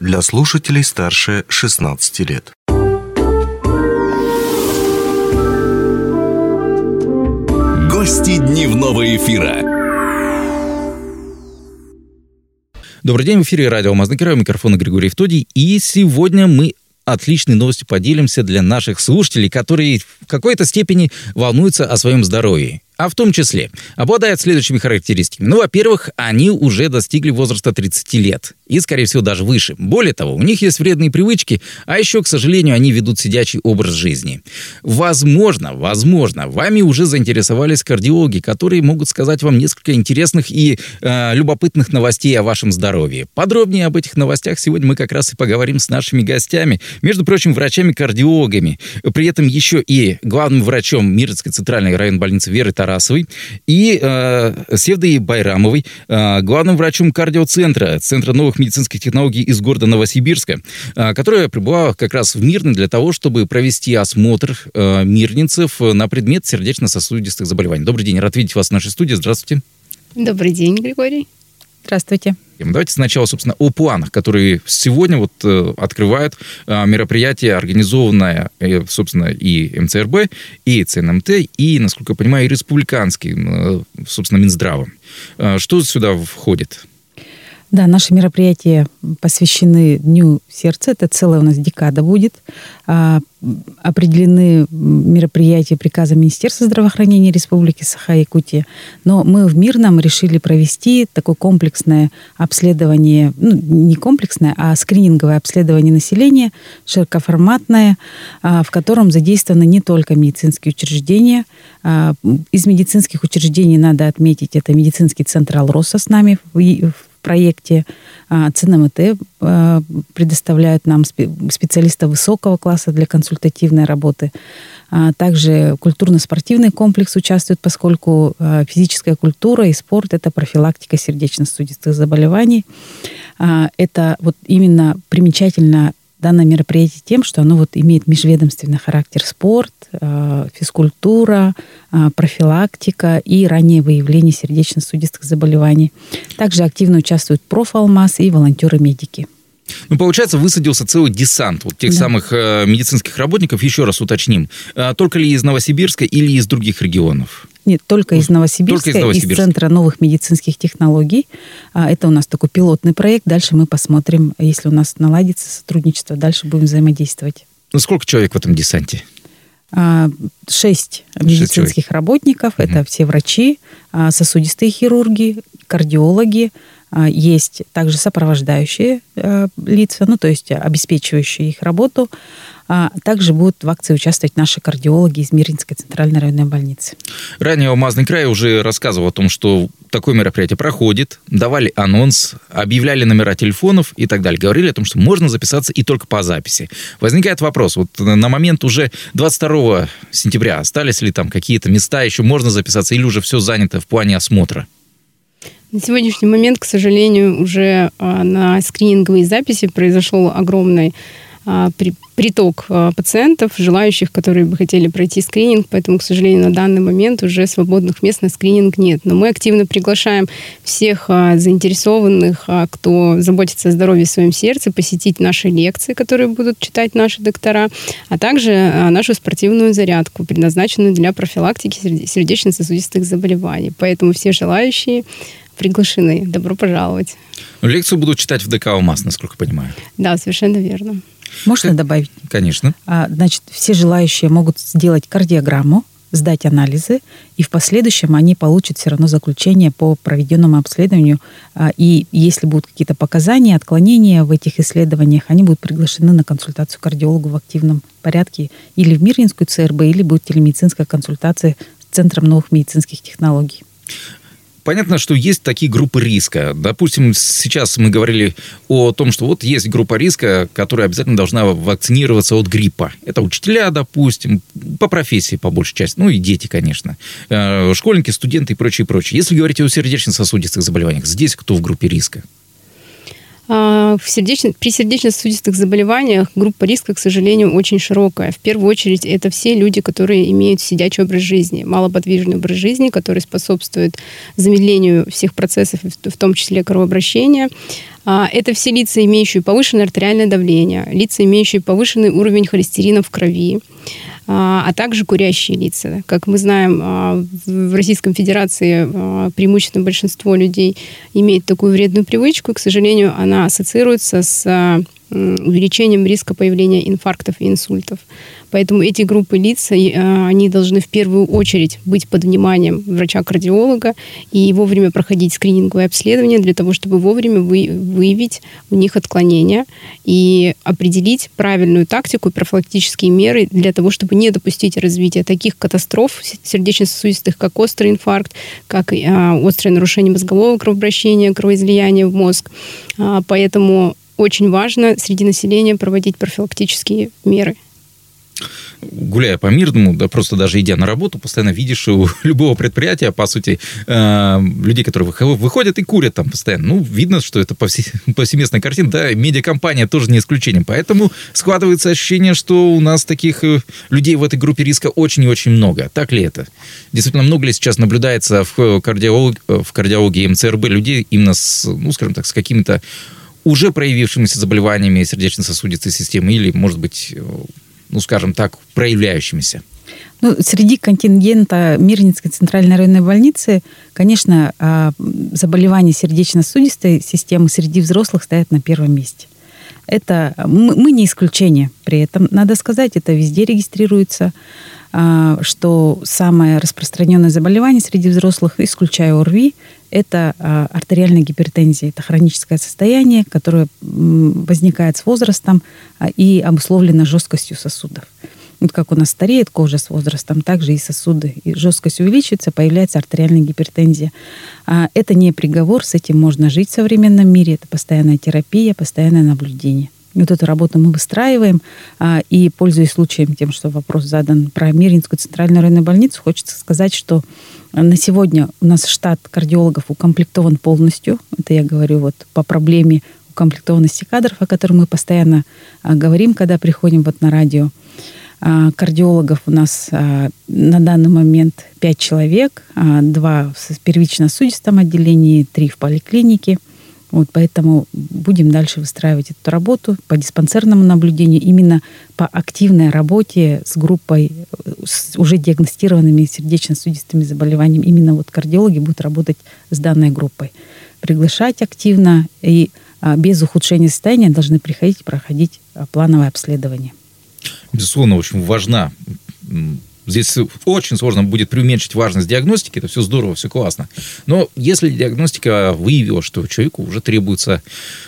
для слушателей старше 16 лет. Гости дневного эфира. Добрый день, в эфире радио Мазнакира, микрофона Григорий Втодий. И сегодня мы отличной новостью поделимся для наших слушателей, которые в какой-то степени волнуются о своем здоровье а в том числе обладают следующими характеристиками. Ну, во-первых, они уже достигли возраста 30 лет и, скорее всего, даже выше. Более того, у них есть вредные привычки, а еще, к сожалению, они ведут сидячий образ жизни. Возможно, возможно, вами уже заинтересовались кардиологи, которые могут сказать вам несколько интересных и э, любопытных новостей о вашем здоровье. Подробнее об этих новостях сегодня мы как раз и поговорим с нашими гостями, между прочим, врачами-кардиологами, при этом еще и главным врачом Мирской центральной районной больницы Веры Тарасовой и э, Севдой Байрамовой, э, главным врачом кардиоцентра, Центра новых медицинских технологий из города Новосибирска, э, которая прибыла как раз в Мирный для того, чтобы провести осмотр э, мирнинцев на предмет сердечно-сосудистых заболеваний. Добрый день, рад видеть вас в нашей студии. Здравствуйте. Добрый день, Григорий. Здравствуйте. Давайте сначала, собственно, о планах, которые сегодня вот э, открывают э, мероприятие, организованное, э, собственно, и МЦРБ, и ЦНМТ, и, насколько я понимаю, и республиканским, э, собственно, Минздравом. Э, что сюда входит? Да, наши мероприятия посвящены Дню сердца. Это целая у нас декада будет. А, определены мероприятия приказа Министерства здравоохранения Республики Саха-Якутия. Но мы в Мирном решили провести такое комплексное обследование, ну, не комплексное, а скрининговое обследование населения, широкоформатное, а, в котором задействованы не только медицинские учреждения. А, из медицинских учреждений надо отметить, это медицинский центр «Алроса» с нами в проекте а, ЦНМТ а, предоставляют нам специалистов высокого класса для консультативной работы. А, также культурно-спортивный комплекс участвует, поскольку физическая культура и спорт – это профилактика сердечно-сосудистых заболеваний. Это вот именно примечательно данное мероприятие тем, что оно вот имеет межведомственный характер спорт, э, физкультура, э, профилактика и раннее выявление сердечно-сосудистых заболеваний. Также активно участвуют профалмаз и волонтеры-медики. Ну, получается, высадился целый десант вот тех да. самых э, медицинских работников, еще раз уточним, э, только ли из Новосибирска или из других регионов? Нет, только из Новосибирска, только из, Новосибирска. из Центра новых медицинских технологий. А, это у нас такой пилотный проект. Дальше мы посмотрим, если у нас наладится сотрудничество, дальше будем взаимодействовать. Ну, сколько человек в этом десанте? А, шесть медицинских работников. Угу. Это все врачи, а, сосудистые хирурги, кардиологи, есть также сопровождающие э, лица, ну, то есть обеспечивающие их работу. А также будут в акции участвовать наши кардиологи из Миринской центральной районной больницы. Ранее Алмазный край уже рассказывал о том, что такое мероприятие проходит, давали анонс, объявляли номера телефонов и так далее. Говорили о том, что можно записаться и только по записи. Возникает вопрос, вот на момент уже 22 сентября остались ли там какие-то места, еще можно записаться или уже все занято в плане осмотра? На сегодняшний момент, к сожалению, уже а, на скрининговые записи произошел огромный а, приток а, пациентов, желающих, которые бы хотели пройти скрининг, поэтому, к сожалению, на данный момент уже свободных мест на скрининг нет. Но мы активно приглашаем всех заинтересованных, кто заботится о здоровье в своем сердце, посетить наши лекции, которые будут читать наши доктора, а также нашу спортивную зарядку, предназначенную для профилактики сердечно-сосудистых заболеваний. Поэтому все желающие приглашены. Добро пожаловать. Ну, лекцию будут читать в ДК «Алмаз», насколько понимаю. Да, совершенно верно. Можно как... добавить? Конечно. А, значит, все желающие могут сделать кардиограмму, сдать анализы, и в последующем они получат все равно заключение по проведенному обследованию. А, и если будут какие-то показания, отклонения в этих исследованиях, они будут приглашены на консультацию кардиологу в активном порядке или в Мирнинскую ЦРБ, или будет телемедицинская консультация с Центром новых медицинских технологий. Понятно, что есть такие группы риска. Допустим, сейчас мы говорили о том, что вот есть группа риска, которая обязательно должна вакцинироваться от гриппа. Это учителя, допустим, по профессии по большей части, ну и дети, конечно, э, школьники, студенты и прочее, прочее. Если говорить о сердечно-сосудистых заболеваниях, здесь кто в группе риска? А, в сердечно, при сердечно-сосудистых заболеваниях группа риска, к сожалению, очень широкая. В первую очередь, это все люди, которые имеют сидячий образ жизни, малоподвижный образ жизни, который способствует замедлению всех процессов, в том числе кровообращения. А, это все лица, имеющие повышенное артериальное давление, лица, имеющие повышенный уровень холестерина в крови, а, а также курящие лица. Как мы знаем, а, в Российской Федерации преимущественно большинство людей имеет такую вредную привычку, и, к сожалению, она ассоциируется с увеличением риска появления инфарктов и инсультов. Поэтому эти группы лиц, а, они должны в первую очередь быть под вниманием врача-кардиолога и вовремя проходить скрининговое обследование для того, чтобы вовремя выявить у них отклонения и определить правильную тактику и профилактические меры для того, чтобы не допустить развития таких катастроф сердечно-сосудистых, как острый инфаркт, как а, острое нарушение мозгового кровообращения, кровоизлияния в мозг. А, поэтому очень важно среди населения проводить профилактические меры гуляя по Мирному, да просто даже идя на работу, постоянно видишь у любого предприятия, по сути, э, людей, которые выходят и курят там постоянно. Ну, видно, что это повсеместная картина, да, медиакомпания тоже не исключением. Поэтому складывается ощущение, что у нас таких э, людей в этой группе риска очень и очень много. Так ли это? Действительно, много ли сейчас наблюдается в, кардиолог, в кардиологии МЦРБ людей именно с, ну, скажем так, с какими-то уже проявившимися заболеваниями сердечно-сосудистой системы или, может быть, ну, скажем так, проявляющимися? Ну, среди контингента Мирнинской центральной районной больницы, конечно, а, заболевания сердечно-сосудистой системы среди взрослых стоят на первом месте. Это мы не исключение при этом, надо сказать, это везде регистрируется, что самое распространенное заболевание среди взрослых, исключая ОРВИ, это а, артериальная гипертензия. Это хроническое состояние, которое возникает с возрастом а, и обусловлено жесткостью сосудов. Вот как у нас стареет кожа с возрастом, также и сосуды. И жесткость увеличивается, появляется артериальная гипертензия. А это не приговор, с этим можно жить в современном мире. Это постоянная терапия, постоянное наблюдение. Вот эту работу мы выстраиваем. И, пользуясь случаем тем, что вопрос задан про Миринскую центральную районную больницу, хочется сказать, что на сегодня у нас штат кардиологов укомплектован полностью. Это я говорю вот по проблеме укомплектованности кадров, о которой мы постоянно а, говорим, когда приходим вот на радио. А, кардиологов у нас а, на данный момент 5 человек, а, 2 в первично-сосудистом отделении, 3 в поликлинике – вот поэтому будем дальше выстраивать эту работу по диспансерному наблюдению, именно по активной работе с группой с уже диагностированными сердечно-сосудистыми заболеваниями. Именно вот кардиологи будут работать с данной группой. Приглашать активно и а, без ухудшения состояния должны приходить проходить а, плановое обследование. Безусловно, очень важна Здесь очень сложно будет преуменьшить важность диагностики, это все здорово, все классно. Но если диагностика выявила, что человеку уже требуется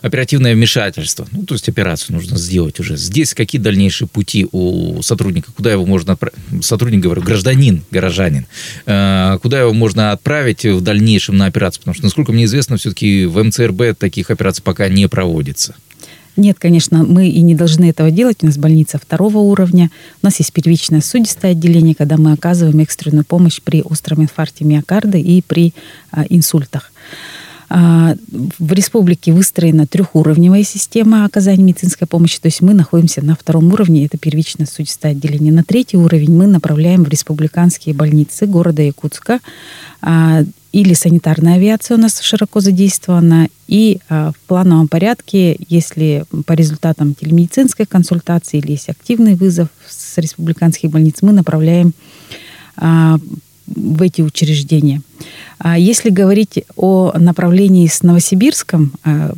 оперативное вмешательство, ну, то есть операцию нужно сделать уже, здесь какие дальнейшие пути у сотрудника, куда его можно отправить, сотрудник, говорю, гражданин, горожанин, э, куда его можно отправить в дальнейшем на операцию, потому что, насколько мне известно, все-таки в МЦРБ таких операций пока не проводится. Нет, конечно, мы и не должны этого делать. У нас больница второго уровня. У нас есть первичное судистое отделение, когда мы оказываем экстренную помощь при остром инфаркте миокарда и при а, инсультах. А, в республике выстроена трехуровневая система оказания медицинской помощи, то есть мы находимся на втором уровне, это первичное судистое отделение. На третий уровень мы направляем в республиканские больницы города Якутска, а, или санитарная авиация у нас широко задействована, и а, в плановом порядке, если по результатам телемедицинской консультации или есть активный вызов с республиканских больниц, мы направляем в эти учреждения. А если говорить о направлении с Новосибирском, а,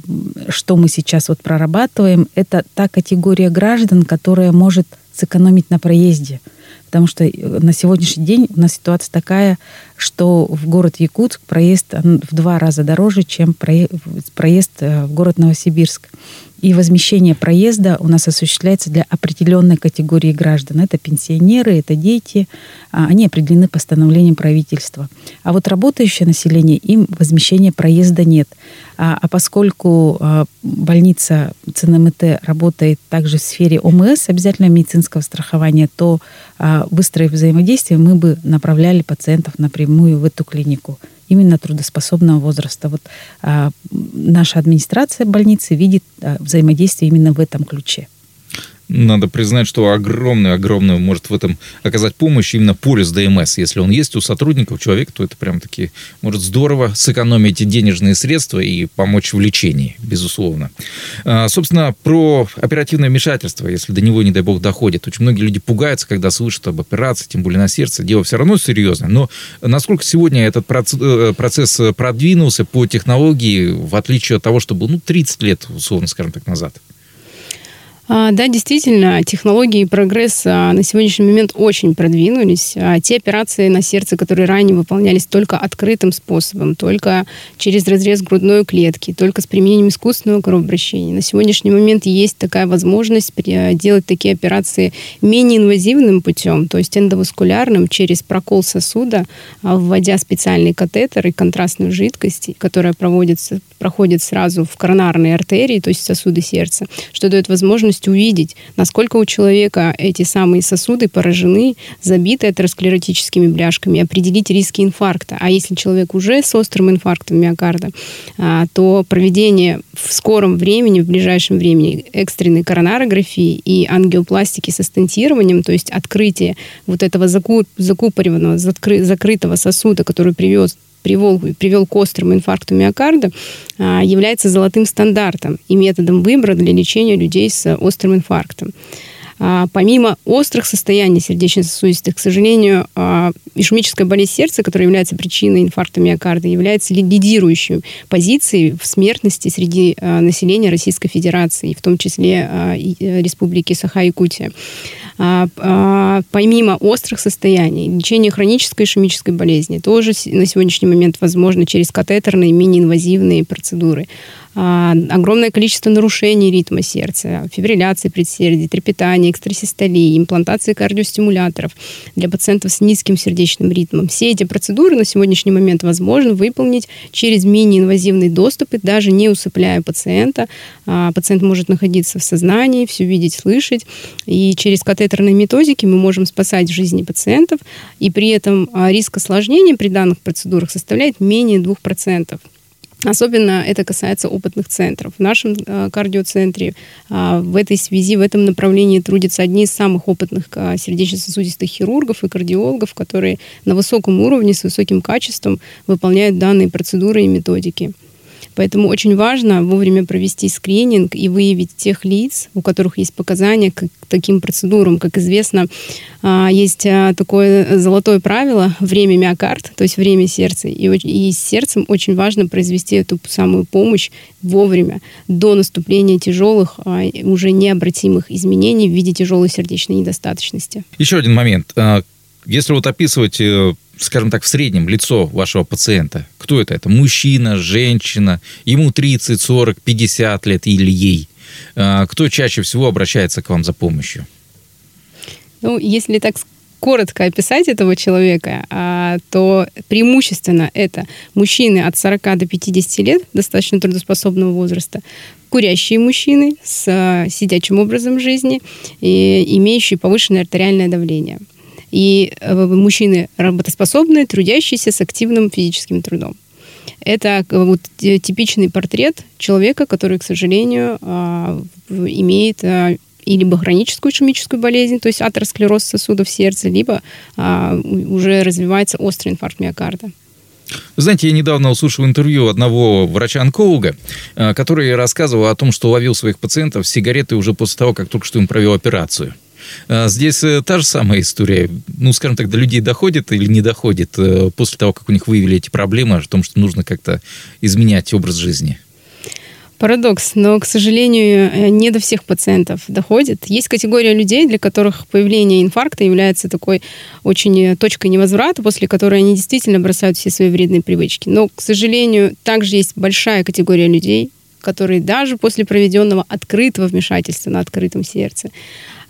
что мы сейчас вот прорабатываем, это та категория граждан, которая может сэкономить на проезде. Потому что э, на сегодняшний день у нас ситуация такая, что в город Якутск проезд в два раза дороже, чем проезд э, в город Новосибирск. И возмещение проезда у нас осуществляется для определенной категории граждан. Это пенсионеры, это дети. А, они определены постановлением правительства. А вот работающее население, им возмещения проезда нет. А, а поскольку а, больница ЦНМТ работает также в сфере ОМС, обязательно медицинского страхования, то выстроив взаимодействие, мы бы направляли пациентов напрямую в эту клинику именно трудоспособного возраста. Вот а, наша администрация больницы видит а, взаимодействие именно в этом ключе. Надо признать, что огромную-огромную может в этом оказать помощь именно полис ДМС. Если он есть у сотрудников, человека, то это прям таки может здорово сэкономить денежные средства и помочь в лечении, безусловно. А, собственно, про оперативное вмешательство, если до него, не дай бог, доходит. Очень многие люди пугаются, когда слышат об операции, тем более на сердце. Дело все равно серьезное. Но насколько сегодня этот э, процесс продвинулся по технологии, в отличие от того, что был ну, 30 лет, условно скажем так, назад? А, да, действительно, технологии и прогресс а, на сегодняшний момент очень продвинулись. А, те операции на сердце, которые ранее выполнялись только открытым способом, только через разрез грудной клетки, только с применением искусственного кровообращения, на сегодняшний момент есть такая возможность делать такие операции менее инвазивным путем, то есть эндоваскулярным, через прокол сосуда, вводя специальный катетер и контрастную жидкость, которая проводится, проходит сразу в коронарные артерии, то есть сосуды сердца, что дает возможность возможность увидеть, насколько у человека эти самые сосуды поражены, забиты атеросклеротическими бляшками, определить риски инфаркта. А если человек уже с острым инфарктом миокарда, а, то проведение в скором времени, в ближайшем времени экстренной коронарографии и ангиопластики со стентированием, то есть открытие вот этого закупоренного, закрытого сосуда, который привез привел, привел к острому инфаркту миокарда, а, является золотым стандартом и методом выбора для лечения людей с острым инфарктом. А, помимо острых состояний сердечно-сосудистых, к сожалению, а, ишемическая болезнь сердца, которая является причиной инфаркта миокарда, является лидирующей позицией в смертности среди населения Российской Федерации, в том числе э, Республики Саха-Якутия. Помимо острых состояний, лечение хронической ишемической болезни тоже на сегодняшний момент возможно через катетерные мини-инвазивные процедуры. А, огромное количество нарушений ритма сердца, фибрилляции предсердий, трепетания, экстрасистолии, имплантации кардиостимуляторов для пациентов с низким сердечным ритмом. Все эти процедуры на сегодняшний момент возможно выполнить через мини-инвазивный доступ, и даже не усыпляя пациента. А, пациент может находиться в сознании, все видеть, слышать. И через катетерные методики мы можем спасать жизни пациентов, и при этом а, риск осложнений при данных процедурах составляет менее 2%. Особенно это касается опытных центров. В нашем э, кардиоцентре э, в этой связи, в этом направлении трудятся одни из самых опытных э, сердечно-сосудистых хирургов и кардиологов, которые на высоком уровне, с высоким качеством выполняют данные процедуры и методики. Поэтому очень важно вовремя провести скрининг и выявить тех лиц, у которых есть показания к таким процедурам. Как известно, а, есть а, такое золотое правило время миокард, то есть время сердца. И, и с сердцем очень важно произвести эту самую помощь вовремя, до наступления тяжелых, а, уже необратимых изменений в виде тяжелой сердечной недостаточности. Еще один момент. Если вот описывать э, скажем так, в среднем лицо вашего пациента? Кто это? Это мужчина, женщина, ему 30, 40, 50 лет или ей? А, кто чаще всего обращается к вам за помощью? Ну, если так коротко описать этого человека, а, то преимущественно это мужчины от 40 до 50 лет, достаточно трудоспособного возраста, курящие мужчины с а, сидячим образом жизни и имеющие повышенное артериальное давление – и э, мужчины работоспособные, трудящиеся с активным физическим трудом. Это э, вот типичный портрет человека, который, к сожалению, а, имеет а, либо хроническую ишемическую болезнь, то есть атеросклероз сосудов сердца, либо а, уже развивается острый инфаркт миокарда. Знаете, я недавно услышал интервью одного врача-онколога, который рассказывал о том, что ловил своих пациентов сигареты уже после того, как только что им провел операцию. А, здесь э, та же самая история. Ну, скажем так, до людей доходит или не доходит э, после того, как у них выявили эти проблемы, о том, что нужно как-то изменять образ жизни? Парадокс, но, к сожалению, э, не до всех пациентов доходит. Есть категория людей, для которых появление инфаркта является такой очень точкой невозврата, после которой они действительно бросают все свои вредные привычки. Но, к сожалению, также есть большая категория людей, которые даже после проведенного открытого вмешательства на открытом сердце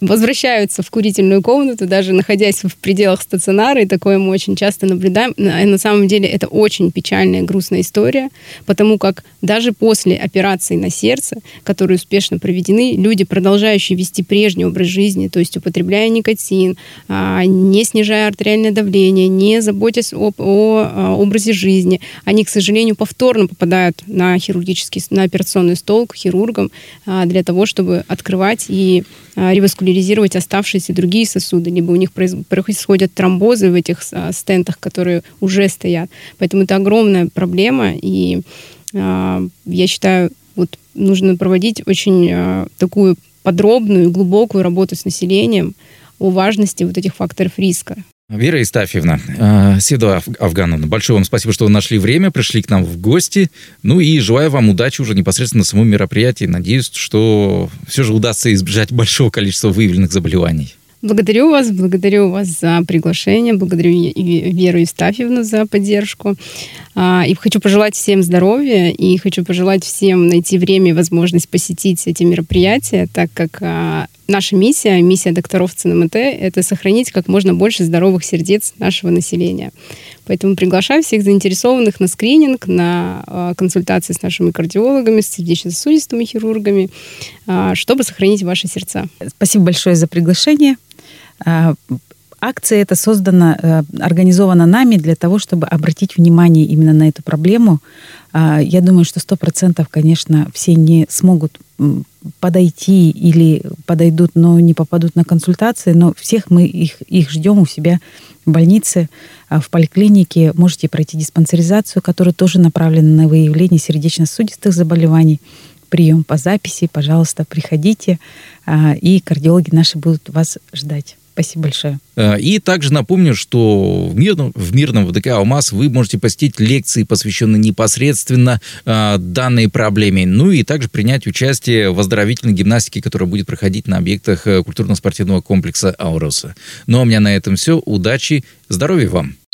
возвращаются в курительную комнату, даже находясь в пределах стационара, и такое мы очень часто наблюдаем. На самом деле это очень печальная, грустная история, потому как даже после операции на сердце, которые успешно проведены, люди, продолжающие вести прежний образ жизни, то есть употребляя никотин, а, не снижая артериальное давление, не заботясь об, о а, образе жизни, они, к сожалению, повторно попадают на хирургический, на операционный стол к хирургам а, для того, чтобы открывать и реваскуляризировать оставшиеся другие сосуды, либо у них происходят тромбозы в этих стентах, которые уже стоят. Поэтому это огромная проблема, и я считаю, вот нужно проводить очень такую подробную, глубокую работу с населением о важности вот этих факторов риска. Вера Истафьевна, э, Седа Афгановна, большое вам спасибо, что вы нашли время, пришли к нам в гости. Ну и желаю вам удачи уже непосредственно на самом мероприятии. Надеюсь, что все же удастся избежать большого количества выявленных заболеваний. Благодарю вас, благодарю вас за приглашение, благодарю Веру Евстафьевну за поддержку. А, и хочу пожелать всем здоровья, и хочу пожелать всем найти время и возможность посетить эти мероприятия, так как а, наша миссия, миссия докторов ЦНМТ, это сохранить как можно больше здоровых сердец нашего населения. Поэтому приглашаю всех заинтересованных на скрининг, на а, консультации с нашими кардиологами, с сердечно-сосудистыми хирургами, чтобы сохранить ваши сердца. Спасибо большое за приглашение. А, акция эта создана, э, организована нами для того, чтобы обратить внимание именно на эту проблему. А, я думаю, что сто процентов, конечно, все не смогут подойти или подойдут, но не попадут на консультации, но всех мы их, их ждем у себя в больнице, а в поликлинике. Можете пройти диспансеризацию, которая тоже направлена на выявление сердечно-сосудистых заболеваний прием по записи. Пожалуйста, приходите, и кардиологи наши будут вас ждать. Спасибо большое. Э, и также напомню, что в мирном, в мирном ВДК «Алмаз» вы можете посетить лекции, посвященные непосредственно э, данной проблеме, ну и также принять участие в оздоровительной гимнастике, которая будет проходить на объектах э, культурно-спортивного комплекса «Ауроса». Ну а у меня на этом все. Удачи, здоровья вам!